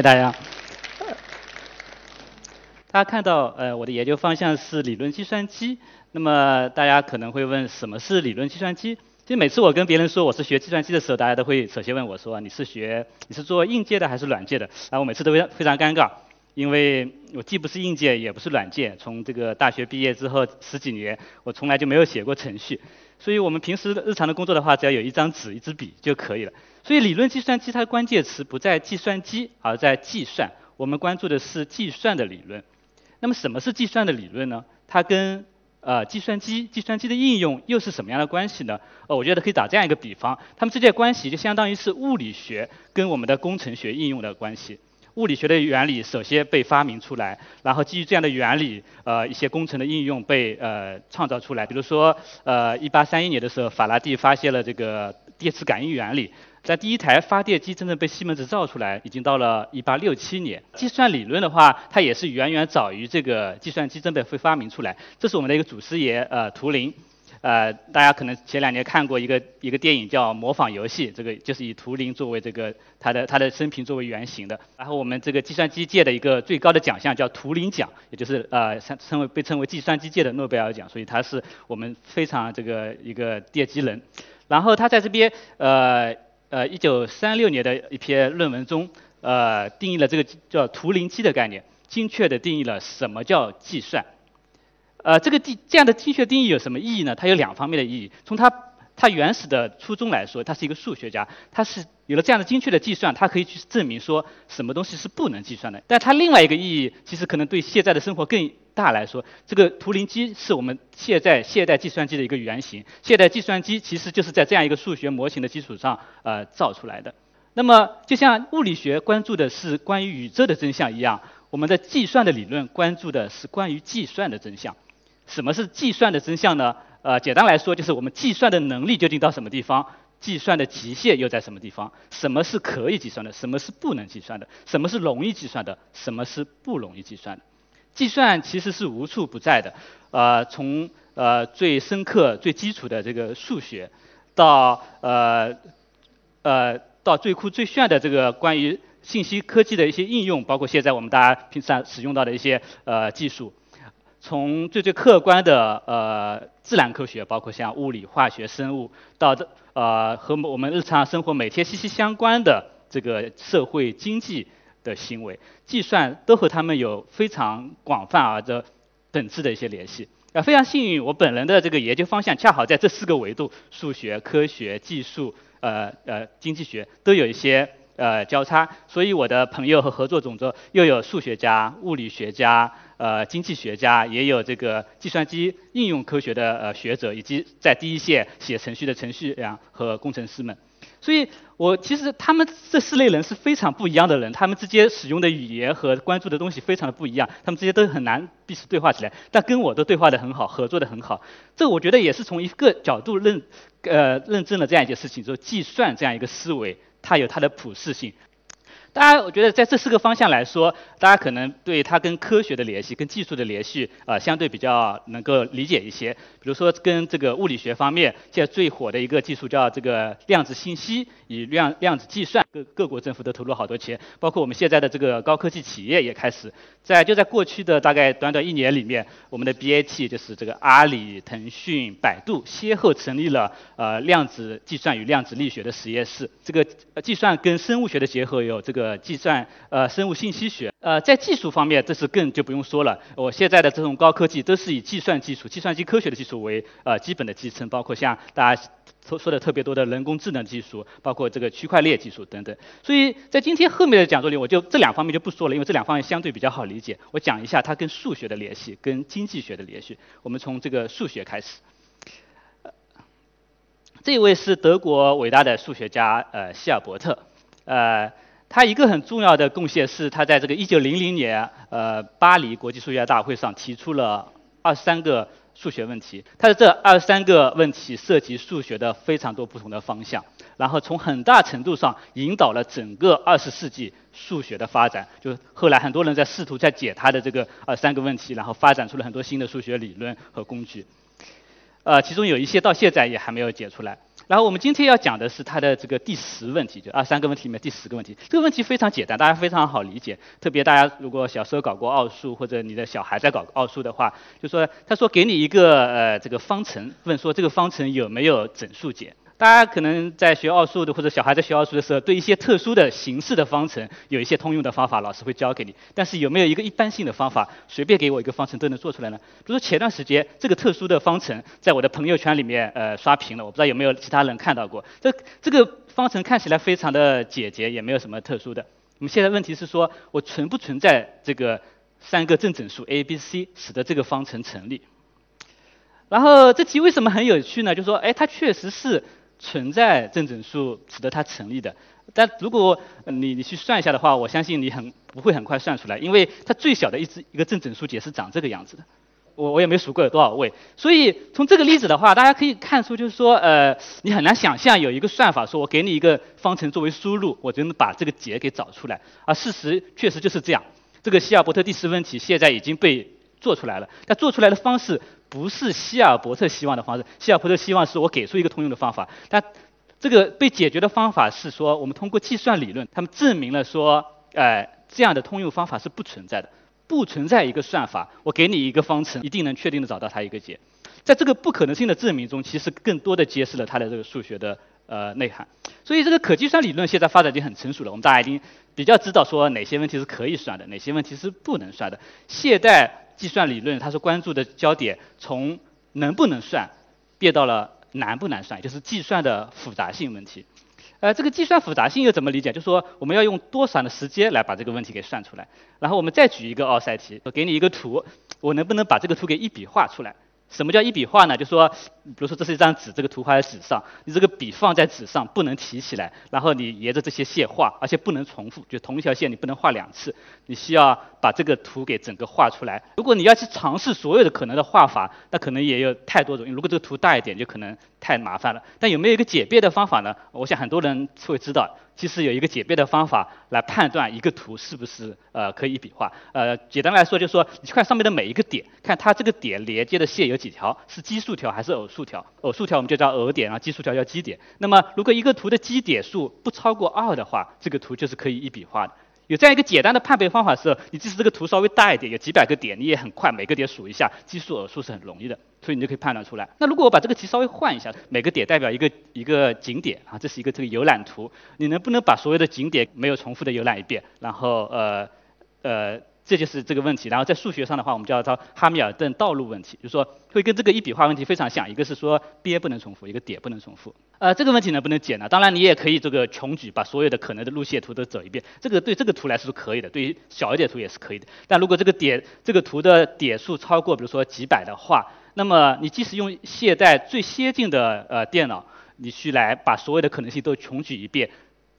谢大家。大家看到，呃，我的研究方向是理论计算机。那么大家可能会问，什么是理论计算机？其实每次我跟别人说我是学计算机的时候，大家都会首先问我说，你是学你是做硬件的还是软件的？然后我每次都非常非常尴尬，因为我既不是硬件，也不是软件。从这个大学毕业之后十几年，我从来就没有写过程序。所以我们平时日常的工作的话，只要有一张纸、一支笔就可以了。所以理论计算机它的关键词不在计算机，而在计算。我们关注的是计算的理论。那么什么是计算的理论呢？它跟呃计算机、计算机的应用又是什么样的关系呢？呃，我觉得可以打这样一个比方，它们之间的关系就相当于是物理学跟我们的工程学应用的关系。物理学的原理首先被发明出来，然后基于这样的原理，呃，一些工程的应用被呃创造出来。比如说，呃，一八三一年的时候，法拉第发现了这个电磁感应原理。在第一台发电机真正被西门子造出来，已经到了一八六七年。计算理论的话，它也是远远早于这个计算机真的被发明出来。这是我们的一个祖师爷，呃，图灵。呃，大家可能前两年看过一个一个电影叫《模仿游戏》，这个就是以图灵作为这个他的他的生平作为原型的。然后我们这个计算机界的一个最高的奖项叫图灵奖，也就是呃称称为被称为计算机界的诺贝尔奖，所以他是我们非常这个一个奠基人。然后他在这边呃。呃，一九三六年的一篇论文中，呃，定义了这个叫图灵机的概念，精确地定义了什么叫计算。呃，这个定这样的精确定义有什么意义呢？它有两方面的意义。从它它原始的初衷来说，他是一个数学家，他是有了这样的精确的计算，它可以去证明说什么东西是不能计算的。但它另外一个意义，其实可能对现在的生活更大来说，这个图灵机是我们现在现代计算机的一个原型。现代计算机其实就是在这样一个数学模型的基础上呃造出来的。那么就像物理学关注的是关于宇宙的真相一样，我们的计算的理论关注的是关于计算的真相。什么是计算的真相呢？呃，简单来说，就是我们计算的能力究竟到什么地方，计算的极限又在什么地方？什么是可以计算的？什么是不能计算的？什么是容易计算的？什么是不容易计算的？计算其实是无处不在的，呃，从呃最深刻、最基础的这个数学，到呃呃到最酷最炫的这个关于信息科技的一些应用，包括现在我们大家平常使用到的一些呃技术。从最最客观的呃自然科学，包括像物理、化学、生物，到这呃和我们日常生活每天息息相关的这个社会经济的行为，计算都和他们有非常广泛而的本质的一些联系。啊，非常幸运，我本人的这个研究方向恰好在这四个维度：数学、科学、技术、呃呃经济学都有一些呃交叉。所以我的朋友和合作种子又有数学家、物理学家。呃，经济学家也有这个计算机应用科学的呃学者，以及在第一线写程序的程序员和工程师们。所以，我其实他们这四类人是非常不一样的人，他们之间使用的语言和关注的东西非常的不一样，他们之间都很难彼此对话起来。但跟我都对话的很好，合作的很好。这我觉得也是从一个角度认呃认证了这样一件事情，就计算这样一个思维，它有它的普适性。当然，我觉得在这四个方向来说，大家可能对它跟科学的联系、跟技术的联系，呃，相对比较能够理解一些。比如说，跟这个物理学方面，现在最火的一个技术叫这个量子信息，以量量子计算，各各国政府都投入好多钱，包括我们现在的这个高科技企业也开始在就在过去的大概短短一年里面，我们的 BAT 就是这个阿里、腾讯、百度先后成立了呃量子计算与量子力学的实验室。这个计算跟生物学的结合有这个。呃，计算呃，生物信息学呃，在技术方面，这是更就不用说了。我现在的这种高科技都是以计算技术、计算机科学的技术为呃基本的支撑，包括像大家说说的特别多的人工智能技术，包括这个区块链技术等等。所以在今天后面的讲座里，我就这两方面就不说了，因为这两方面相对比较好理解。我讲一下它跟数学的联系，跟经济学的联系。我们从这个数学开始。这位是德国伟大的数学家呃希尔伯特呃。他一个很重要的贡献是，他在这个1900年，呃，巴黎国际数学大会上提出了二十三个数学问题。他的这二十三个问题涉及数学的非常多不同的方向，然后从很大程度上引导了整个二十世纪数学的发展。就后来很多人在试图在解他的这个二三个问题，然后发展出了很多新的数学理论和工具。呃，其中有一些到现在也还没有解出来。然后我们今天要讲的是它的这个第十问题，就二三个问题里面第十个问题。这个问题非常简单，大家非常好理解。特别大家如果小时候搞过奥数，或者你的小孩在搞奥数的话，就说他说给你一个呃这个方程，问说这个方程有没有整数解。大家可能在学奥数的，或者小孩在学奥数的时候，对一些特殊的形式的方程有一些通用的方法，老师会教给你。但是有没有一个一般性的方法，随便给我一个方程都能做出来呢？比如说前段时间这个特殊的方程在我的朋友圈里面呃刷屏了，我不知道有没有其他人看到过。这这个方程看起来非常的简洁，也没有什么特殊的。我们现在问题是说我存不存在这个三个正整数 a、b、c，使得这个方程成立？然后这题为什么很有趣呢？就说哎，它确实是。存在正整数使得它成立的，但如果你你去算一下的话，我相信你很不会很快算出来，因为它最小的一只一个正整数解是长这个样子的，我我也没数过有多少位，所以从这个例子的话，大家可以看出就是说，呃，你很难想象有一个算法说我给你一个方程作为输入，我就能把这个解给找出来，而事实确实就是这样，这个希尔伯特第十问题现在已经被做出来了，但做出来的方式。不是希尔伯特希望的方式，希尔伯特希望是我给出一个通用的方法，但这个被解决的方法是说，我们通过计算理论，他们证明了说，呃，这样的通用方法是不存在的，不存在一个算法，我给你一个方程，一定能确定的找到它一个解。在这个不可能性的证明中，其实更多的揭示了它的这个数学的呃内涵。所以这个可计算理论现在发展已经很成熟了，我们大家已经比较知道说哪些问题是可以算的，哪些问题是不能算的。现代计算理论，它是关注的焦点从能不能算变到了难不难算，就是计算的复杂性问题。呃，这个计算复杂性又怎么理解？就是说我们要用多少的时间来把这个问题给算出来。然后我们再举一个奥赛题，我给你一个图，我能不能把这个图给一笔画出来？什么叫一笔画呢？就说，比如说这是一张纸，这个图画在纸上，你这个笔放在纸上不能提起来，然后你沿着这些线画，而且不能重复，就同一条线你不能画两次，你需要把这个图给整个画出来。如果你要去尝试所有的可能的画法，那可能也有太多种。如果这个图大一点，就可能太麻烦了。但有没有一个简便的方法呢？我想很多人会知道。其实有一个简便的方法来判断一个图是不是呃可以一笔画。呃，简单来说就是说，你去看上面的每一个点，看它这个点连接的线有几条，是奇数条还是偶数条？偶数条我们就叫偶点，然后奇数条叫奇点。那么如果一个图的奇点数不超过二的话，这个图就是可以一笔画的。有这样一个简单的判别方法时候，你即使这个图稍微大一点，有几百个点，你也很快每个点数一下，奇数偶数是很容易的，所以你就可以判断出来。那如果我把这个题稍微换一下，每个点代表一个一个景点啊，这是一个这个游览图，你能不能把所有的景点没有重复的游览一遍？然后呃呃。这就是这个问题，然后在数学上的话，我们叫它哈密尔顿道路问题，就是说会跟这个一笔画问题非常像，一个是说边不能重复，一个点不能重复。呃，这个问题能不能解呢？当然你也可以这个穷举，把所有的可能的路线图都走一遍，这个对这个图来说是可以的，对于小一点图也是可以的。但如果这个点这个图的点数超过，比如说几百的话，那么你即使用现代最先进的呃电脑，你去来把所有的可能性都穷举一遍，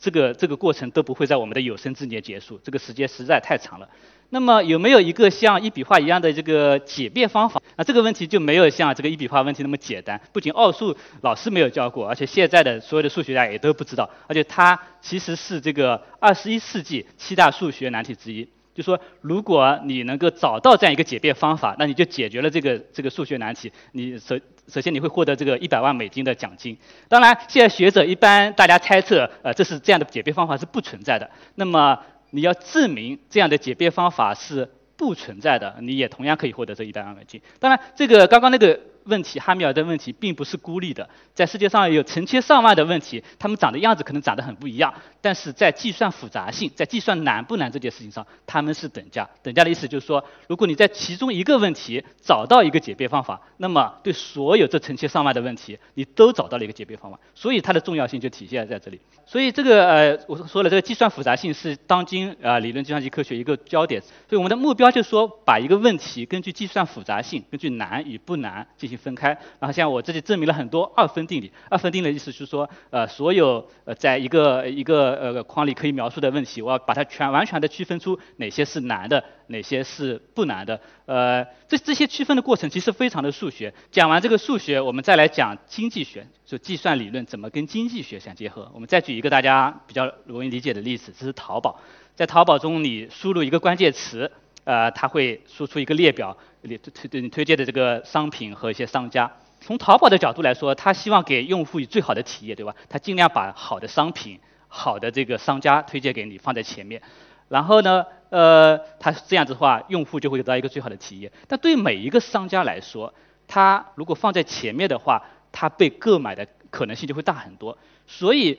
这个这个过程都不会在我们的有生之年结束，这个时间实在太长了。那么有没有一个像一笔画一样的这个解辩方法？那这个问题就没有像这个一笔画问题那么简单。不仅奥数老师没有教过，而且现在的所有的数学家也都不知道。而且它其实是这个二十一世纪七大数学难题之一。就说如果你能够找到这样一个解辩方法，那你就解决了这个这个数学难题。你首首先你会获得这个一百万美金的奖金。当然，现在学者一般大家猜测，呃，这是这样的解辩方法是不存在的。那么你要证明这样的解辩方法是不存在的，你也同样可以获得这一百万美金。当然，这个刚刚那个。问题，哈密尔顿问题并不是孤立的，在世界上有成千上万的问题，它们长的样子可能长得很不一样，但是在计算复杂性，在计算难不难这件事情上，它们是等价。等价的意思就是说，如果你在其中一个问题找到一个解辩方法，那么对所有这成千上万的问题，你都找到了一个解辩方法，所以它的重要性就体现在这里。所以这个呃，我说了，这个计算复杂性是当今啊理论计算机科学一个焦点。所以我们的目标就是说，把一个问题根据计算复杂性，根据难与不难进行分开。然后像我这里证明了很多二分定理。二分定理的意思是说，呃，所有呃在一个一个呃框里可以描述的问题，我要把它全完全的区分出哪些是难的，哪些是不难的。呃，这这些区分的过程其实非常的数学。讲完这个数学，我们再来讲经济学，就计算理论怎么跟经济学相结合。我们再举一个大家比较容易理解的例子，这是淘宝。在淘宝中，你输入一个关键词，呃，它会输出一个列表，推推你推荐的这个商品和一些商家。从淘宝的角度来说，他希望给用户以最好的体验，对吧？他尽量把好的商品、好的这个商家推荐给你，放在前面。然后呢，呃，他这样子的话，用户就会得到一个最好的体验。但对每一个商家来说，他如果放在前面的话，他被购买的可能性就会大很多。所以，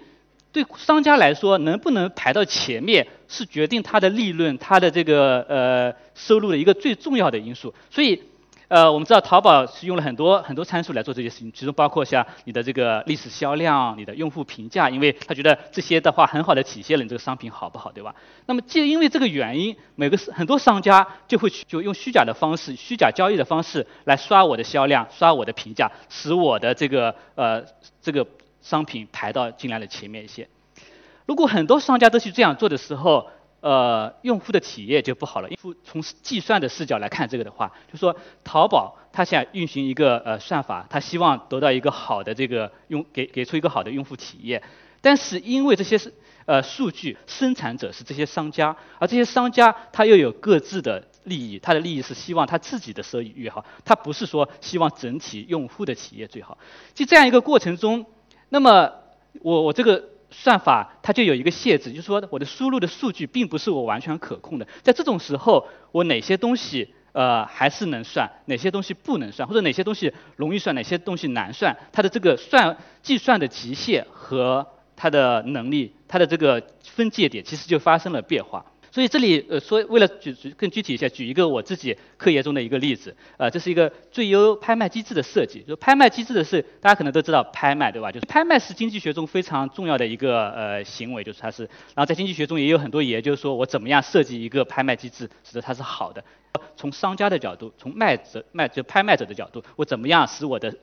对商家来说，能不能排到前面，是决定他的利润、他的这个呃收入的一个最重要的因素。所以。呃，我们知道淘宝是用了很多很多参数来做这些事情，其中包括像你的这个历史销量、你的用户评价，因为他觉得这些的话很好的体现了你这个商品好不好，对吧？那么，就因为这个原因，每个很多商家就会就用虚假的方式、虚假交易的方式来刷我的销量、刷我的评价，使我的这个呃这个商品排到进来的前面一些。如果很多商家都去这样做的时候，呃，用户的体验就不好了。用户从计算的视角来看这个的话，就说淘宝它想运行一个呃算法，它希望得到一个好的这个用给给出一个好的用户体验。但是因为这些是呃数据生产者是这些商家，而这些商家他又有各自的利益，他的利益是希望他自己的收益越好，他不是说希望整体用户的体验最好。就这样一个过程中，那么我我这个。算法它就有一个限制，就是说我的输入的数据并不是我完全可控的。在这种时候，我哪些东西呃还是能算，哪些东西不能算，或者哪些东西容易算，哪些东西难算，它的这个算计算的极限和它的能力，它的这个分界点其实就发生了变化。所以这里呃说，为了举举更具体一些，举一个我自己科研中的一个例子，呃，这是一个最优拍卖机制的设计。就拍卖机制的是，大家可能都知道拍卖，对吧？就是拍卖是经济学中非常重要的一个呃行为，就是它是，然后在经济学中也有很多研究说，我怎么样设计一个拍卖机制，使得它是好的。从商家的角度，从卖者卖就拍卖者的角度，我怎么样使我的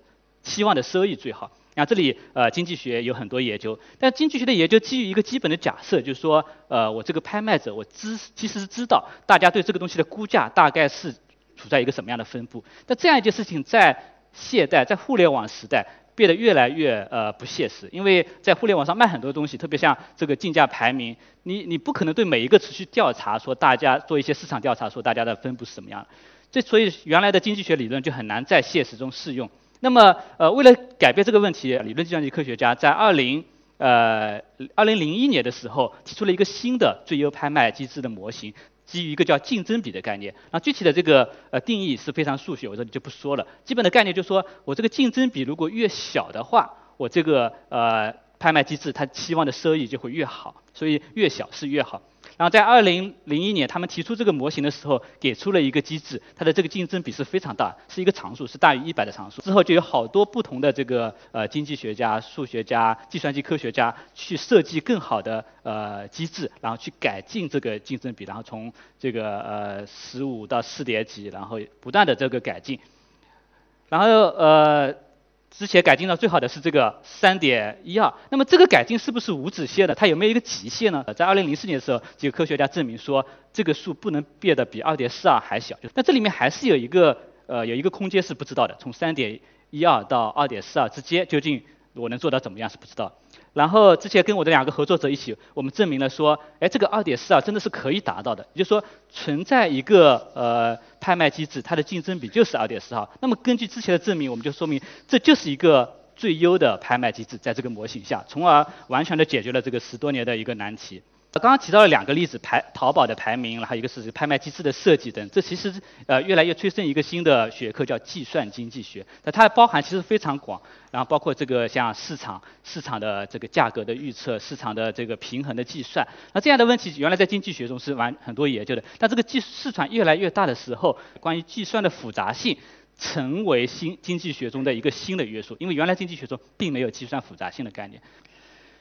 期望的收益最好？那这里呃经济学有很多研究，但经济学的研究基于一个基本的假设，就是说呃我这个拍卖者我知其实是知道大家对这个东西的估价大概是处在一个什么样的分布。但这样一件事情在现代在互联网时代变得越来越呃不现实，因为在互联网上卖很多东西，特别像这个竞价排名，你你不可能对每一个持续调查说大家做一些市场调查说大家的分布是什么样，这所以原来的经济学理论就很难在现实中适用。那么，呃，为了改变这个问题，理论计算机科学家在二零呃二零零一年的时候提出了一个新的最优拍卖机制的模型，基于一个叫竞争比的概念。那具体的这个呃定义是非常数学，我这里就不说了。基本的概念就是说我这个竞争比如果越小的话，我这个呃拍卖机制它期望的收益就会越好，所以越小是越好。然后在二零零一年，他们提出这个模型的时候，给出了一个机制，它的这个竞争比是非常大，是一个常数，是大于一百的常数。之后就有好多不同的这个呃经济学家、数学家、计算机科学家去设计更好的呃机制，然后去改进这个竞争比，然后从这个呃十五到四点几，然后不断的这个改进，然后呃。之前改进到最好的是这个三点一二，那么这个改进是不是无止线的？它有没有一个极限呢？在二零零四年的时候，几个科学家证明说，这个数不能变得比二点四二还小。那这里面还是有一个呃有一个空间是不知道的，从三点一二到二点四二之间，究竟我能做到怎么样是不知道。然后之前跟我的两个合作者一起，我们证明了说，哎，这个二点四啊真的是可以达到的，也就是说存在一个呃拍卖机制，它的竞争比就是二点四二。那么根据之前的证明，我们就说明这就是一个最优的拍卖机制，在这个模型下，从而完全的解决了这个十多年的一个难题。刚刚提到了两个例子，排淘宝的排名，还有一个是拍卖机制的设计等，这其实呃越来越催生一个新的学科叫计算经济学，那它包含其实非常广，然后包括这个像市场市场的这个价格的预测，市场的这个平衡的计算，那这样的问题原来在经济学中是完很多研究的，但这个计市场越来越大的时候，关于计算的复杂性成为新经济学中的一个新的约束，因为原来经济学中并没有计算复杂性的概念。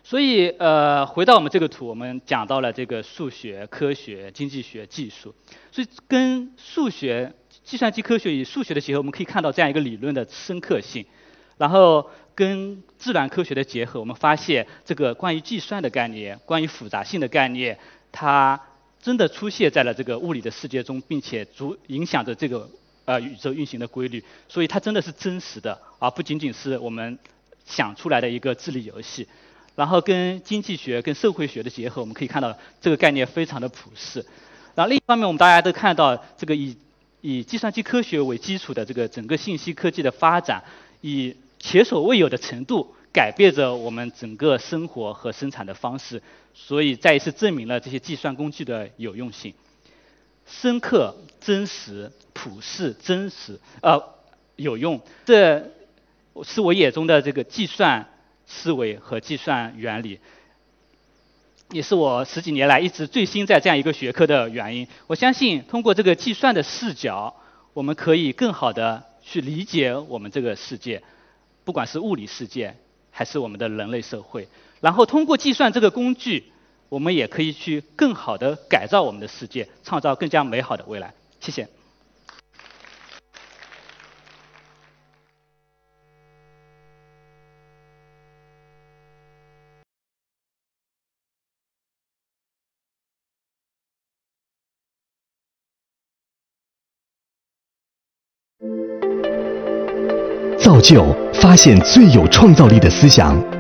所以，呃，回到我们这个图，我们讲到了这个数学、科学、经济学、技术。所以，跟数学、计算机科学与数学的结合，我们可以看到这样一个理论的深刻性。然后，跟自然科学的结合，我们发现这个关于计算的概念、关于复杂性的概念，它真的出现在了这个物理的世界中，并且足影响着这个呃宇宙运行的规律。所以，它真的是真实的，而不仅仅是我们想出来的一个智力游戏。然后跟经济学、跟社会学的结合，我们可以看到这个概念非常的普适。然后另一方面，我们大家都看到这个以以计算机科学为基础的这个整个信息科技的发展，以前所未有的程度改变着我们整个生活和生产的方式，所以再一次证明了这些计算工具的有用性。深刻、真实、普世、真实，呃，有用，这是我眼中的这个计算思维和计算原理，也是我十几年来一直最新在这样一个学科的原因。我相信，通过这个计算的视角，我们可以更好的去理解我们这个世界，不管是物理世界还是我们的人类社会。然后，通过计算这个工具。我们也可以去更好的改造我们的世界，创造更加美好的未来。谢谢。造就发现最有创造力的思想。